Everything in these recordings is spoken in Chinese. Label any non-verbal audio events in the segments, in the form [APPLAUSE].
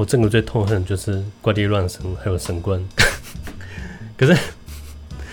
我整个最痛恨就是怪力乱神还有神棍，[LAUGHS] 可是。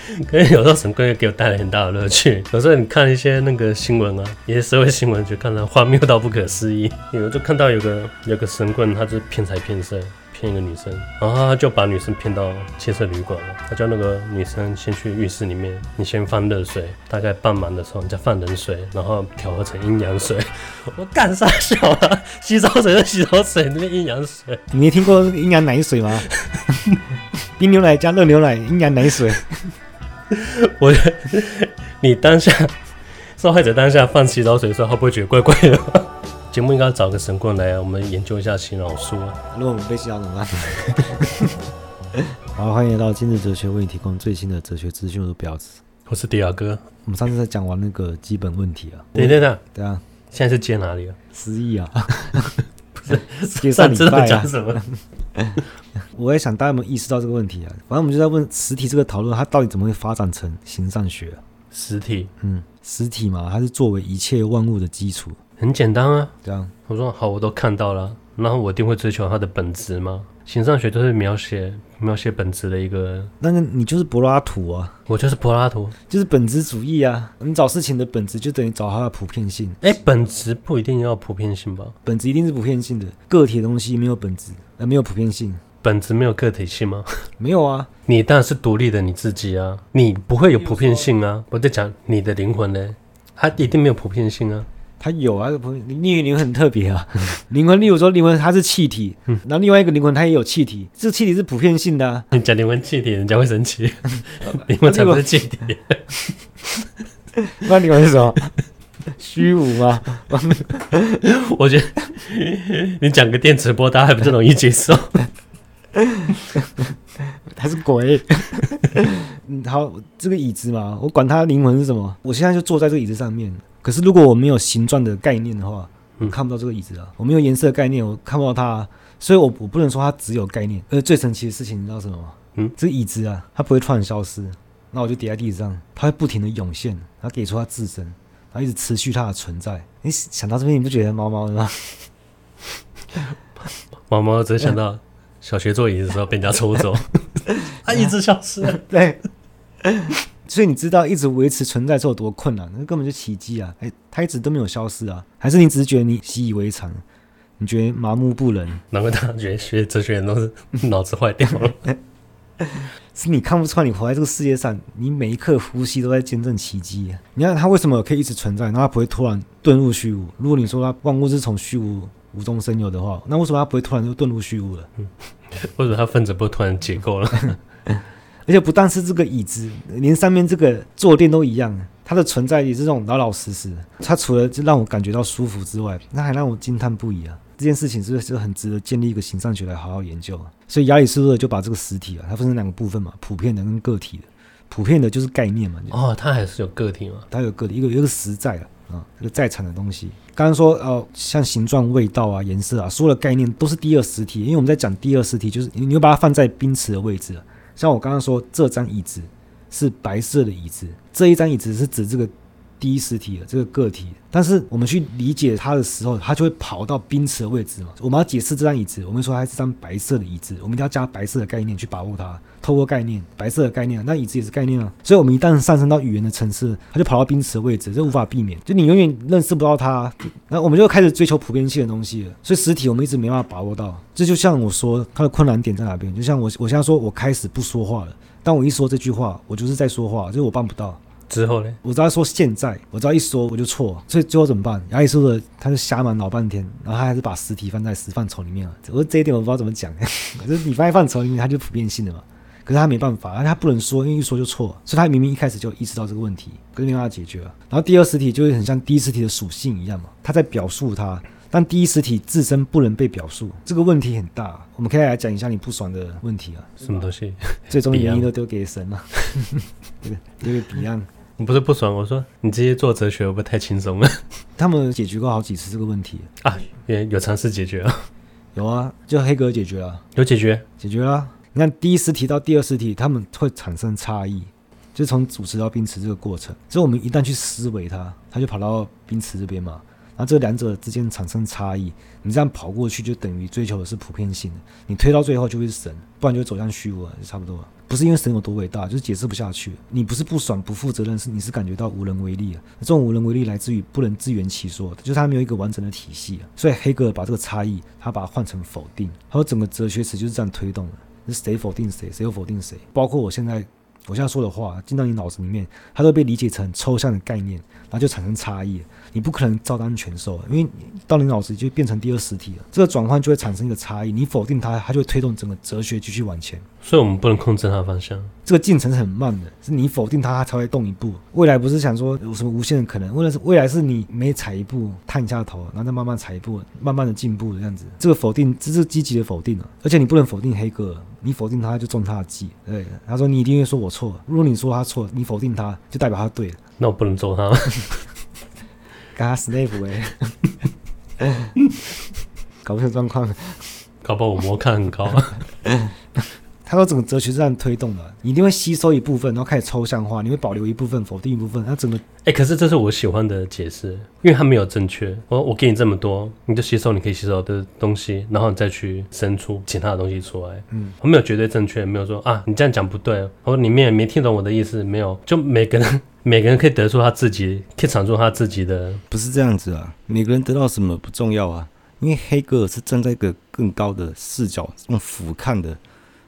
[LAUGHS] 可是有时候神棍也给我带来很大的乐趣。[LAUGHS] 有时候你看一些那个新闻啊，一些社会新闻，就看到荒谬到不可思议。有就看到有个有个神棍，他就骗财骗色，骗一个女生，然后他就把女生骗到汽车旅馆了。他叫那个女生先去浴室里面，你先放热水，大概半满的时候你再放冷水，然后调和成阴阳水。[LAUGHS] 我干啥小啊？洗澡水是洗澡水，那个阴阳水，你没听过阴阳奶水吗？冰牛奶加热牛奶，阴阳奶水。[LAUGHS] 我，你当下受害者当下放洗澡水的时候，会不会觉得怪怪的？节目应该找个神棍来，我们研究一下洗脑术。如果我们被洗脑怎么办？[LAUGHS] 好，欢迎来到今日哲学，为你提供最新的哲学资讯。我是婊子，我是迪亚哥。我们上次在讲完那个基本问题啊，等等等，对啊，现在是接哪里啊？失忆啊，不是接上礼拜讲什么？[LAUGHS] 我也想大家有没有意识到这个问题啊？反正我们就在问实体这个讨论，它到底怎么会发展成形上学啊？实体，嗯，实体嘛，它是作为一切万物的基础。很简单啊，这样。我说好，我都看到了，然后我一定会追求它的本质吗？形上学就是描写描写本质的一个。那个你就是柏拉图啊，我就是柏拉图，就是本质主义啊。你找事情的本质，就等于找它的普遍性。哎，本质不一定要普遍性吧？本质一定是普遍性的，个体的东西没有本质，呃，没有普遍性。本质没有个体性吗？没有啊，你当然是独立的你自己啊，你不会有普遍性啊。我在讲你的灵魂呢，它一定没有普遍性啊。它有啊，普你灵魂很特别啊。灵魂，例如说灵魂它是气体，嗯，然后另外一个灵魂它也有气体，这个气体是普遍性的啊。你讲灵魂气体，人家会生气。[LAUGHS] 灵魂才不是气体。[LAUGHS] 那灵魂是什么？虚无吗？[LAUGHS] 我觉得你讲个电磁波，大家还不是容易接受。他是鬼。嗯，好，这个椅子嘛，我管它灵魂是什么，我现在就坐在这个椅子上面。可是如果我没有形状的概念的话，我看不到这个椅子啊。我没有颜色的概念，我看不到它啊。所以我我不能说它只有概念。而最神奇的事情，你知道什么吗？嗯，这个椅子啊，它不会突然消失。那我就叠在地上，它会不停的涌现，它给出它自身，然后一直持续它的存在。你想到这边，你不觉得毛毛的吗？[LAUGHS] 毛毛只想到。小学坐椅子的时候被人家抽走，[LAUGHS] 他一直消失。对，所以你知道一直维持存在是有多困难？那根本就奇迹啊！哎，它一直都没有消失啊？还是你只是觉得你习以为常？你觉得麻木不仁？难怪大家觉得学哲学人都是脑子坏掉了。[LAUGHS] 是你看不出来，你活在这个世界上，你每一刻呼吸都在见证奇迹啊！你看它为什么可以一直存在？然后他不会突然遁入虚无？如果你说它万物是从虚无。无中生有的话，那为什么它不会突然就遁入虚无了？嗯，或者它分子不会突然解构了？[LAUGHS] 而且不但是这个椅子，连上面这个坐垫都一样，它的存在也是这种老老实实。它除了就让我感觉到舒服之外，那还让我惊叹不已啊！这件事情是不是很值得建立一个形上学来好好研究？所以亚里士多德就把这个实体啊，它分成两个部分嘛，普遍的跟个体的。普遍的就是概念嘛。哦，它还是有个体嘛？它有个体，一个一个实在啊。啊，这个在场的东西，刚刚说哦，像形状、味道啊、颜色啊，所有的概念都是第二实体。因为我们在讲第二实体，就是你你把它放在宾词的位置。像我刚刚说，这张椅子是白色的椅子，这一张椅子是指这个。第一实体的这个个体，但是我们去理解它的时候，它就会跑到宾词的位置嘛。我们要解释这张椅子，我们说它是张白色的椅子，我们一定要加白色的概念去把握它。透过概念，白色的概念，那椅子也是概念啊。所以，我们一旦上升到语言的层次，它就跑到宾词的位置，这无法避免。就你永远认识不到它，那我们就开始追求普遍性的东西了。所以，实体我们一直没办法把握到。这就像我说，它的困难点在哪边？就像我，我现在说我开始不说话了，当我一说这句话，我就是在说话，就是我办不到。之后呢？我知道说现在，我知道一说我就错，所以最后怎么办？亚里士多德他就瞎忙老半天，然后他还是把实体放在实范畴里面了。我说这一点我不知道怎么讲，可是你放在范畴里面，它就普遍性的嘛。可是他没办法，他不能说，因为一说就错，所以他明明一开始就意识到这个问题，可是没办法解决了。然后第二实体就会很像第一实体的属性一样嘛，他在表述它，但第一实体自身不能被表述，这个问题很大。我们可以来讲一下你不爽的问题啊，什么东西？最终原因都丢给神了？[LAUGHS] 这个这个 Beyond。你不是不爽，我说你这些做哲学会不会太轻松了？[LAUGHS] 他们解决过好几次这个问题啊，也有尝试解决啊，有啊，就黑格解决了，有解决，解决了。你看第一实体到第二实体，他们会产生差异，就从主词到宾词这个过程。所以我们一旦去思维它，它就跑到宾词这边嘛。然后这两者之间产生差异，你这样跑过去就等于追求的是普遍性的，你推到最后就会是神，不然就会走向虚无了，就差不多了。不是因为神有多伟大，就是解释不下去。你不是不爽、不负责任，是你是感觉到无能为力啊。这种无能为力来自于不能自圆其说，就是他没有一个完整的体系啊。所以黑格尔把这个差异，他把它换成否定，他说整个哲学史就是这样推动的，是谁否定谁，谁又否定谁。包括我现在我现在说的话进到你脑子里面，它都被理解成抽象的概念，然后就产生差异。你不可能照单全收，因为到你脑子里就变成第二实体了。这个转换就会产生一个差异，你否定它，它就会推动整个哲学继续往前。所以，我们不能控制它的方向。这个进程是很慢的，是你否定它，它才会动一步。未来不是想说有什么无限的可能，未来是未来是你每踩一步，探一下头，然后再慢慢踩一步，慢慢的进步的样子。这个否定，这是积极的否定啊！而且你不能否定黑格尔，你否定他就中他的计。对，他说你一定会说我错。如果你说他错，你否定他就代表他对了。那我不能揍他。跟他 slave 哎，[LAUGHS] 搞不清状况，搞不好我魔抗很高。他说整个哲学是这样推动的，你一定会吸收一部分，然后开始抽象化，你会保留一部分，否定一部分。他整个哎、欸，可是这是我喜欢的解释，因为他没有正确。我我给你这么多，你就吸收你可以吸收的东西，然后你再去生出其他的东西出来。嗯，我没有绝对正确，没有说啊，你这样讲不对，我说你没没听懂我的意思，没有，就每个人每个人可以得出他自己，可以产出他自己的，不是这样子啊。每个人得到什么不重要啊，因为黑格尔是站在一个更高的视角用俯瞰的。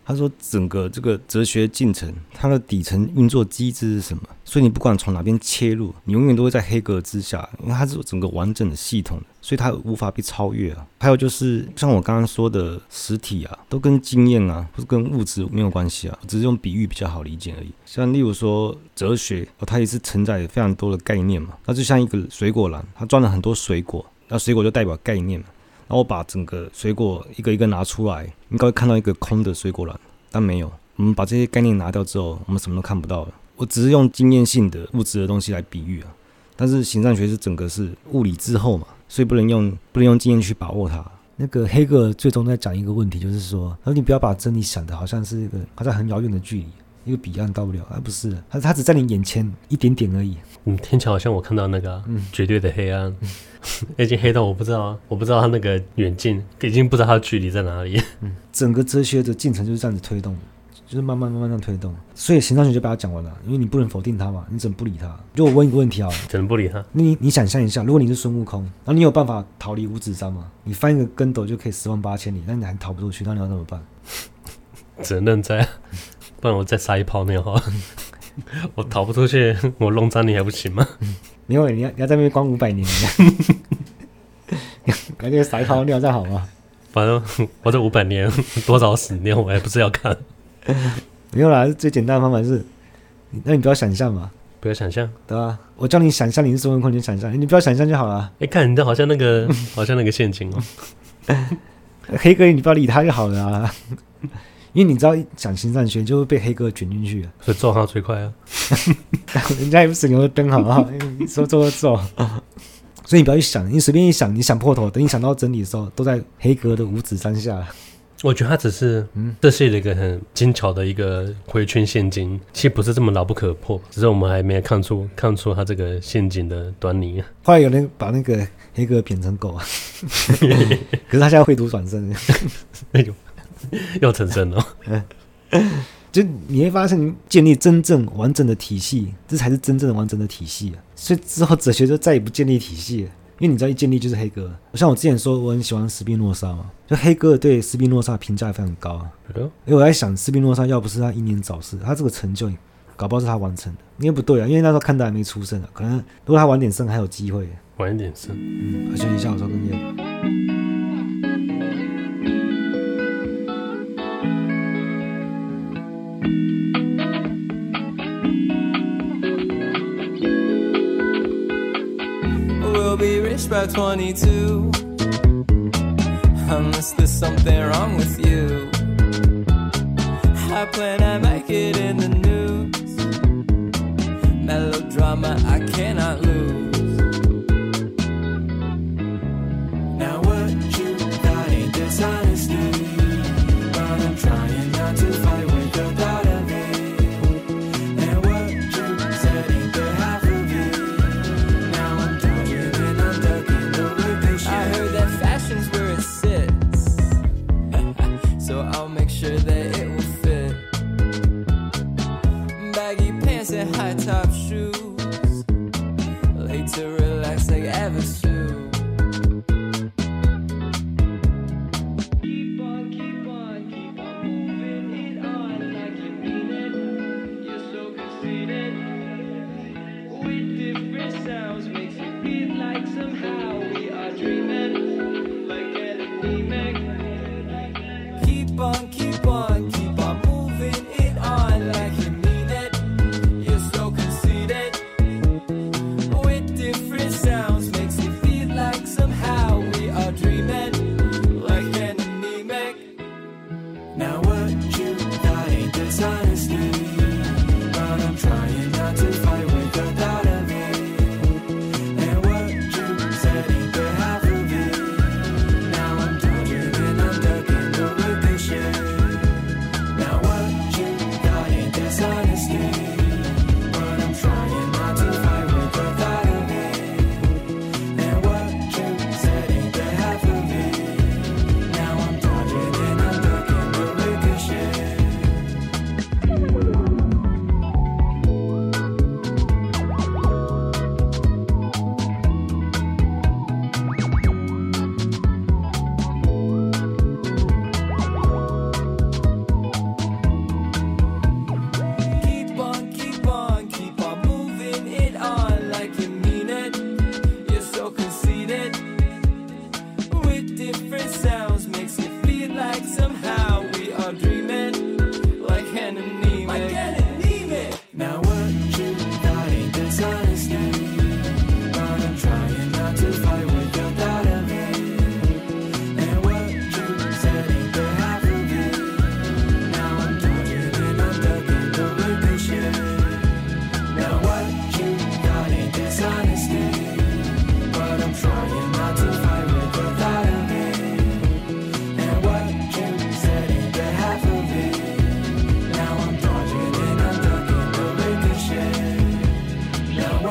他说：“整个这个哲学进程，它的底层运作机制是什么？所以你不管从哪边切入，你永远都会在黑格之下，因为它是整个完整的系统，所以它无法被超越啊。还有就是像我刚刚说的实体啊，都跟经验啊，或是跟物质没有关系啊，只是用比喻比较好理解而已。像例如说哲学，它也是承载非常多的概念嘛。它就像一个水果篮，它装了很多水果，那水果就代表概念嘛。”然后把整个水果一个一个拿出来，应该会看到一个空的水果篮，但没有。我们把这些概念拿掉之后，我们什么都看不到了。我只是用经验性的物质的东西来比喻啊，但是形上学是整个是物理之后嘛，所以不能用不能用经验去把握它。那个黑格尔最终在讲一个问题，就是说，他说你不要把真理想的好像是一个好像很遥远的距离。一个彼岸到不了，而、啊、不是他，他只在你眼前一点点而已。嗯，听起来好像我看到那个、啊嗯、绝对的黑暗，[LAUGHS] 已经黑到我不知道，我不知道他那个远近，已经不知道他的距离在哪里。嗯，整个哲学的进程就是这样子推动，就是慢慢慢慢这样推动。所以形上学就把它讲完了，因为你不能否定它嘛，你怎么不理它？就我问一个问题啊，怎么不理他？你你想象一下，如果你是孙悟空，然后你有办法逃离五指山吗？你翻一个跟斗就可以十万八千里，但你还逃不出去，那你要怎么办？[LAUGHS] 只能在。不然我再撒一泡尿哈，[LAUGHS] 我逃不出去，我弄脏你还不行吗？没有你要你要在那边关五百年，[LAUGHS] 赶紧撒一泡尿再好吗？反正我这五百年 [LAUGHS] 多少屎尿，我还不是要看。没有啦，最简单的方法是，那你不要想象嘛，不要想象，对吧？我叫你想象你是孙悟空，你想象，你不要想象就好了。哎，看你这好像那个，好像那个陷阱哦。黑哥，你不要理他就好了啊。因为你知道，讲形上学就会被黑哥卷进去，所以揍他最快啊！人家也不是牛的灯，好不好？你说揍就揍，所以你不要去想，你随便一想，你想破头，等你想到真理的时候，都在黑哥的五指山下。我觉得他只是，嗯，这是一个很精巧的一个回圈陷阱，其实不是这么牢不可破，只是我们还没看出看出他这个陷阱的端倪。后来有人把那个黑格尔贬成狗啊，[LAUGHS] 可是他现在会读转身，[LAUGHS] 哎呦。[LAUGHS] 要成真了，[LAUGHS] 就你会发现，建立真正完整的体系，这才是真正的完整的体系啊！所以之后哲学就再也不建立体系了，因为你知道一建立就是黑格尔。像我之前说，我很喜欢斯宾诺莎嘛，就黑格尔对斯宾诺莎评价也非常高。因为我在想，斯宾诺莎要不是他英年早逝，他这个成就，搞不好是他完成的。因为不对啊，因为那时候看到还没出生啊，可能如果他晚点生还有机会。晚一点生，嗯，休息一下，我说跟你。22. Unless there's something wrong with you. I plan I make it in the news. Melodrama, I cannot lose. somehow we are dreaming.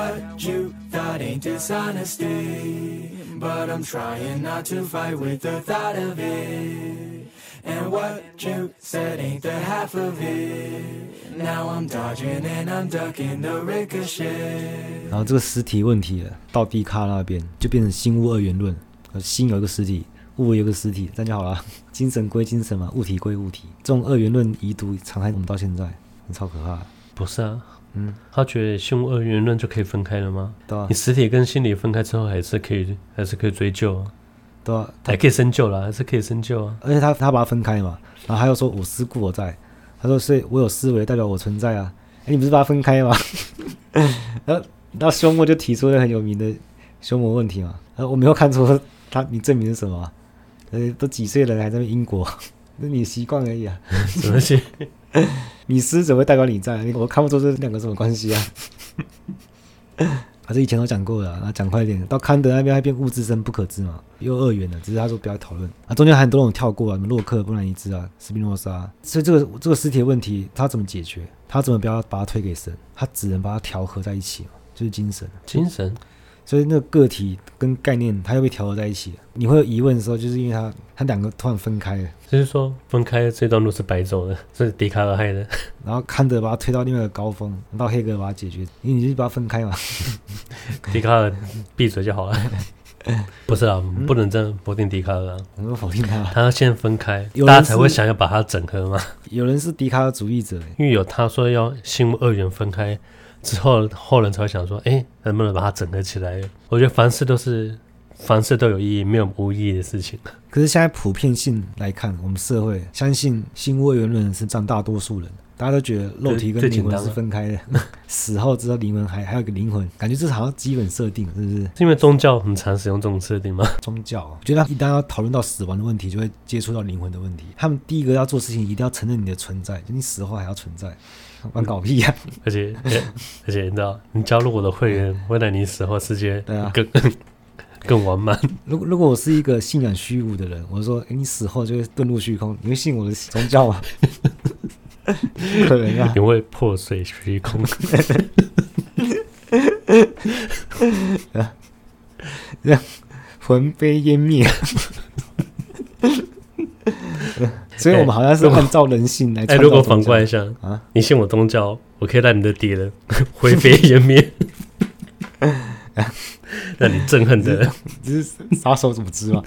What you thought ain't dishonesty, but I'm trying not to fight with the thought of it. And what you said ain't the half of it. Now I'm dodging and I'm ducking the ricochet. 然后这个实体问题了，到低卡那边就变成心物二元论，呃，心有一个实体，物有一个实体，这样就好了。精神归精神嘛，物体归物体，这种二元论遗毒常态我们到现在，超可怕的。不是啊，嗯，他觉得心物二元论就可以分开了吗？对。啊你，实体跟心理分开之后，还是可以，还是可以追究啊，对。啊，还可以深究啦，还是可以深究啊。而且他他把它分开嘛，然后他又说我思故我在，他说是我有思维代表我存在啊，哎，你不是把它分开吗？[LAUGHS] 然后然后休谟就提出了很有名的休谟问题嘛，然后我没有看出他你证明是什么、啊，呃，都几岁了还在那边因果，[LAUGHS] 那你习惯而已啊，[LAUGHS] 什么东 [LAUGHS] 米斯怎么会代表你在？我看不出这两个什么关系啊？[LAUGHS] 还是以前都讲过了，那讲快一点，到康德那边还变物自生不可知嘛，又二元了。只是他说不要讨论啊，中间还很多种跳过啊，什么洛克、布兰尼兹啊、斯宾诺莎，所以这个这个实体问题他怎么解决？他怎么不要把它推给神？他只能把它调和在一起嘛，就是精神。精神所以那个个体跟概念，它又被调和在一起。你会有疑问的时候，就是因为它它两个突然分开了，就是说分开这段路是白走的，是笛卡尔害的。然后康德把它推到另外一个高峰，到黑格把它解决，因为你就把它分开嘛。[LAUGHS] 笛卡尔闭嘴就好了。[LAUGHS] 不是啊，不能这样否定笛卡尔啊，我们否定他。他要先分开，大家才会想要把它整合嘛。有人是笛卡尔主义者，因为有他说要心物二元分开之后，后人才会想说，哎，能不能把它整合起来？我觉得凡事都是凡事都有意义，没有无意义的事情。可是现在普遍性来看，我们社会相信新物二元论是占大多数人，大家都觉得肉体跟灵魂是分开的，[LAUGHS] 死后之后灵魂还还有个灵魂，感觉这是好像基本设定，是不是？是因为宗教很常使用这种设定吗？[LAUGHS] 宗教，我觉得一旦要讨论到死亡的问题，就会接触到灵魂的问题。他们第一个要做事情，一定要承认你的存在，就你死后还要存在，[LAUGHS] 玩搞屁呀、[LAUGHS] 啊！而且而且你知道，你加入我的会员，未来你死后世界对啊更 [LAUGHS] 更完满。如果如果我是一个信仰虚无的人，我说，你死后就会遁入虚空，你会信我的宗教吗？可能啊！你会破碎虚空，这样魂飞烟灭。[LAUGHS] 所以我们好像是按照人性来。哎，如果反观一下啊，你信我宗教，我可以让你的敌人灰飞烟灭，[LAUGHS] 让你憎恨的，这是杀手组织吗？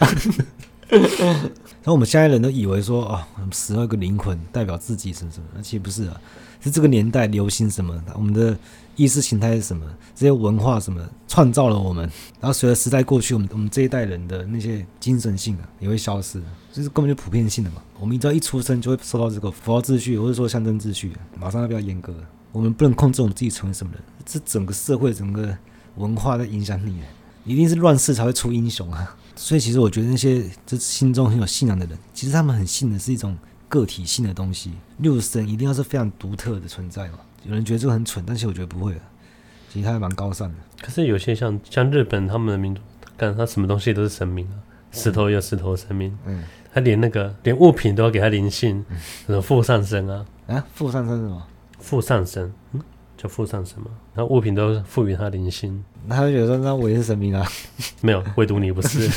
然后我们现在人都以为说，哦，死后一个灵魂代表自己什么什么，那其实不是啊，是这个年代流行什么，我们的意识形态是什么，这些文化什么。创造了我们，然后随着时代过去，我们我们这一代人的那些精神性啊也会消失，就是根本就普遍性的嘛。我们只要一出生就会受到这个符号秩序或者说象征秩序，马上要比较严格，我们不能控制我们自己成为什么人，这整个社会整个文化在影响你，一定是乱世才会出英雄啊。所以其实我觉得那些就心中很有信仰的人，其实他们很信的是一种个体性的东西。六神一定要是非常独特的存在嘛？有人觉得这个很蠢，但是我觉得不会啊，其实他还蛮高尚的。可是有些像像日本他们的民族，干他什么东西都是神明啊，石头有石头的神明，嗯，他连那个连物品都要给他灵性，什么附上身啊？啊，附上身是什么？附上身，嗯，叫附上身嘛？然后物品都赋予他灵性。那他就觉得说，那我也是神明啊？没有，唯独你不是，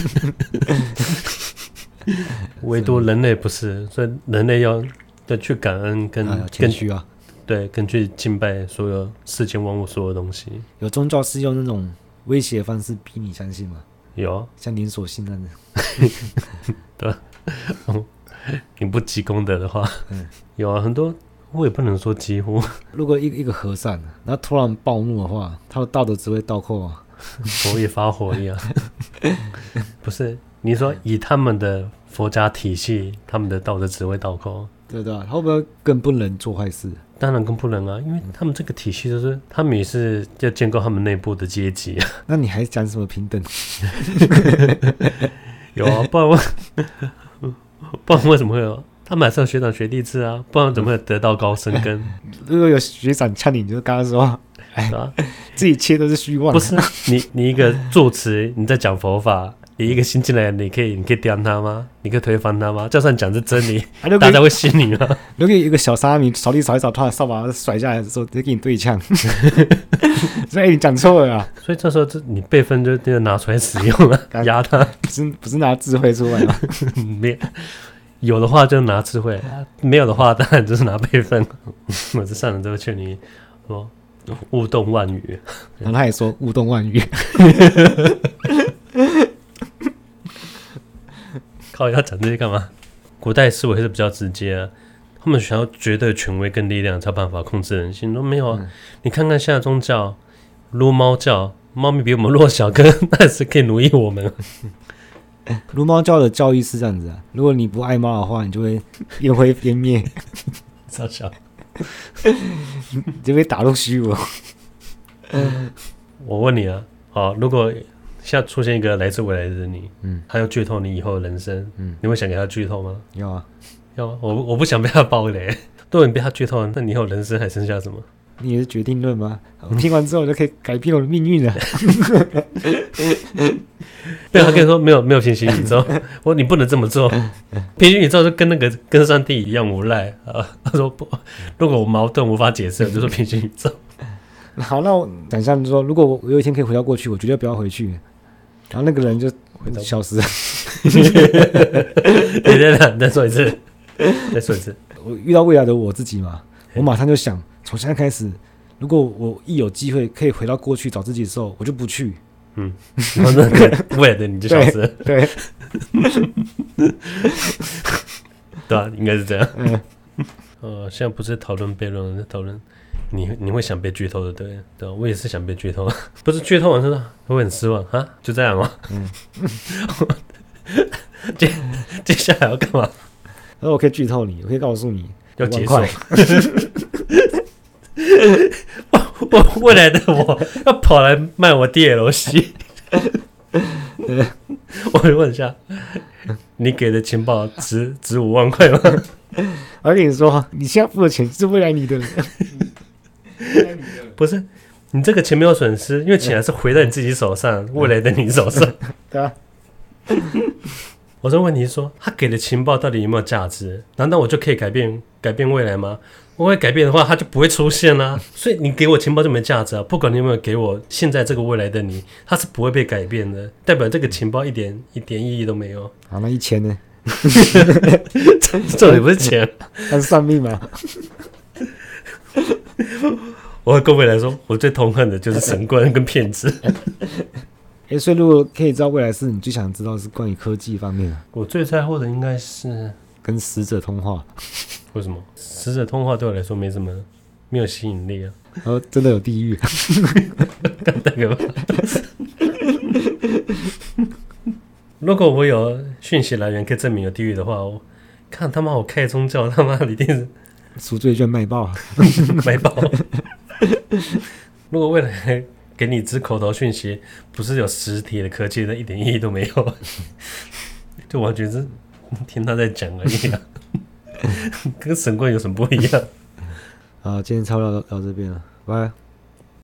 [LAUGHS] 唯独人类不是，所以人类要要去感恩跟谦虚啊，对，跟去敬拜所有世间万物所有东西。有宗教是用那种威胁的方式逼你相信吗？有啊，像连锁信那样的。[LAUGHS] 对，[LAUGHS] 你不积功德的话，嗯，有啊，很多。我也不能说几乎。[LAUGHS] 如果一个一个和尚，然后突然暴怒的话，他的道德只会倒扣啊，[LAUGHS] 佛也发火一样。[LAUGHS] 不是，你说以他们的佛家体系，他们的道德只会倒扣，对对，他会不会更不能做坏事？当然更不能啊，因为他们这个体系就是他们也是要建构他们内部的阶级啊。那你还讲什么平等？有啊，不然我不然为什么会有？他们还是有学长学弟制啊，不然怎么会得道高僧根？[LAUGHS] 如果有学长呛你，你就刚刚说，[LAUGHS] 哎，自己切都是虚妄。不是你，你一个住持，你在讲佛法，你一个新进来的，你可以，你可以刁他吗？你可以推翻他吗？就算讲是真理，[LAUGHS] 大家会信你吗？如果一个小沙弥扫地扫一扫，他的扫把甩下来的时候，直接给你对呛，所以你讲错了啊！所以这时候，这你辈分就就拿出来使用了，压他，不是不是拿智慧出来吗？没。有的话就拿智慧，没有的话当然就是拿辈分。[LAUGHS] 我这上人都劝你说勿动万语，然后他也说勿动万语。[LAUGHS] 靠，要讲这些干嘛？古代思维是比较直接啊，他们想要绝对权威跟力量才有办法控制人心。都没有啊，嗯、你看看现在宗教，撸猫叫，猫咪比我们弱小，可 [LAUGHS] 那是可以奴役我们。[LAUGHS] 撸猫教的教义是这样子啊，如果你不爱猫的话，你就会烟灰飞灭，超小，[LAUGHS] 你就被打入虚无。[LAUGHS] 我问你啊，好，如果现在出现一个来自未来的你，嗯，他要剧透你以后的人生，嗯，你会想给他剧透吗？要啊，要啊，我我不想被他暴雷，如果你被他剧透，那你以后人生还剩下什么？你是决定论吗？[LAUGHS] 我听完之后我就可以改变我的命运了。[LAUGHS] 对，他跟你说没有没有平行宇宙，我说你不能这么做。[LAUGHS] 平行宇宙就跟那个跟上帝一样无赖啊。他说不，如果我矛盾无法解释，就说平行宇宙。好，那我想象说，如果我有一天可以回到过去，我绝对不要回去。然后那个人就消失了。等等等，再说一次，再说一次。我遇到未来的我自己嘛，我马上就想。从现在开始，如果我一有机会可以回到过去找自己的时候，我就不去。嗯，然后那个未来的你就消失了。[LAUGHS] 对，对啊，应该是这样。[LAUGHS] 嗯，呃，现在不是讨论悖论，是讨论你你会想被剧透的，对对，我也是想被剧透，[LAUGHS] 不是剧透完之后会很失望啊？就这样吗？嗯，接接下来要干嘛？那我可以剧透你，我可以告诉你要结束。[LAUGHS] 我我未来的我要跑来卖我 DLC，[LAUGHS] 我问一下，你给的情报值值五万块吗？我跟你说，你现在付的钱是未来你的，不是你这个钱没有损失，因为钱还是回到你自己手上，未来的你手上，[LAUGHS] 对啊。我的问题是说，他给的情报到底有没有价值？难道我就可以改变改变未来吗？我会改变的话，它就不会出现啦、啊。[LAUGHS] 所以你给我情报就没价值啊！不管你有没有给我现在这个未来的你，它是不会被改变的。代表这个情报一点一点意义都没有。好，那一千呢？[LAUGHS] 这里不是钱，它是算命吗？[LAUGHS] 我各位来说，我最痛恨的就是神棍跟骗子。哎，所以如果可以知道未来式，你最想知道是关于科技方面的，我最在乎的应该是跟死者通话，为什么？死者通话对我来说没什么，没有吸引力啊。然后真的有地狱，那个吧。如果我有讯息来源可以证明有地狱的话，我看他妈我开宗教他妈一定是赎罪券卖爆，[LAUGHS] 卖爆。如果未来给你只口头讯息，不是有实体的科技，那一点意义都没有，[LAUGHS] 就完全是听他在讲而已啊，[LAUGHS] 跟神棍有什么不一样？[LAUGHS] 好，今天差不多到这边了，拜拜。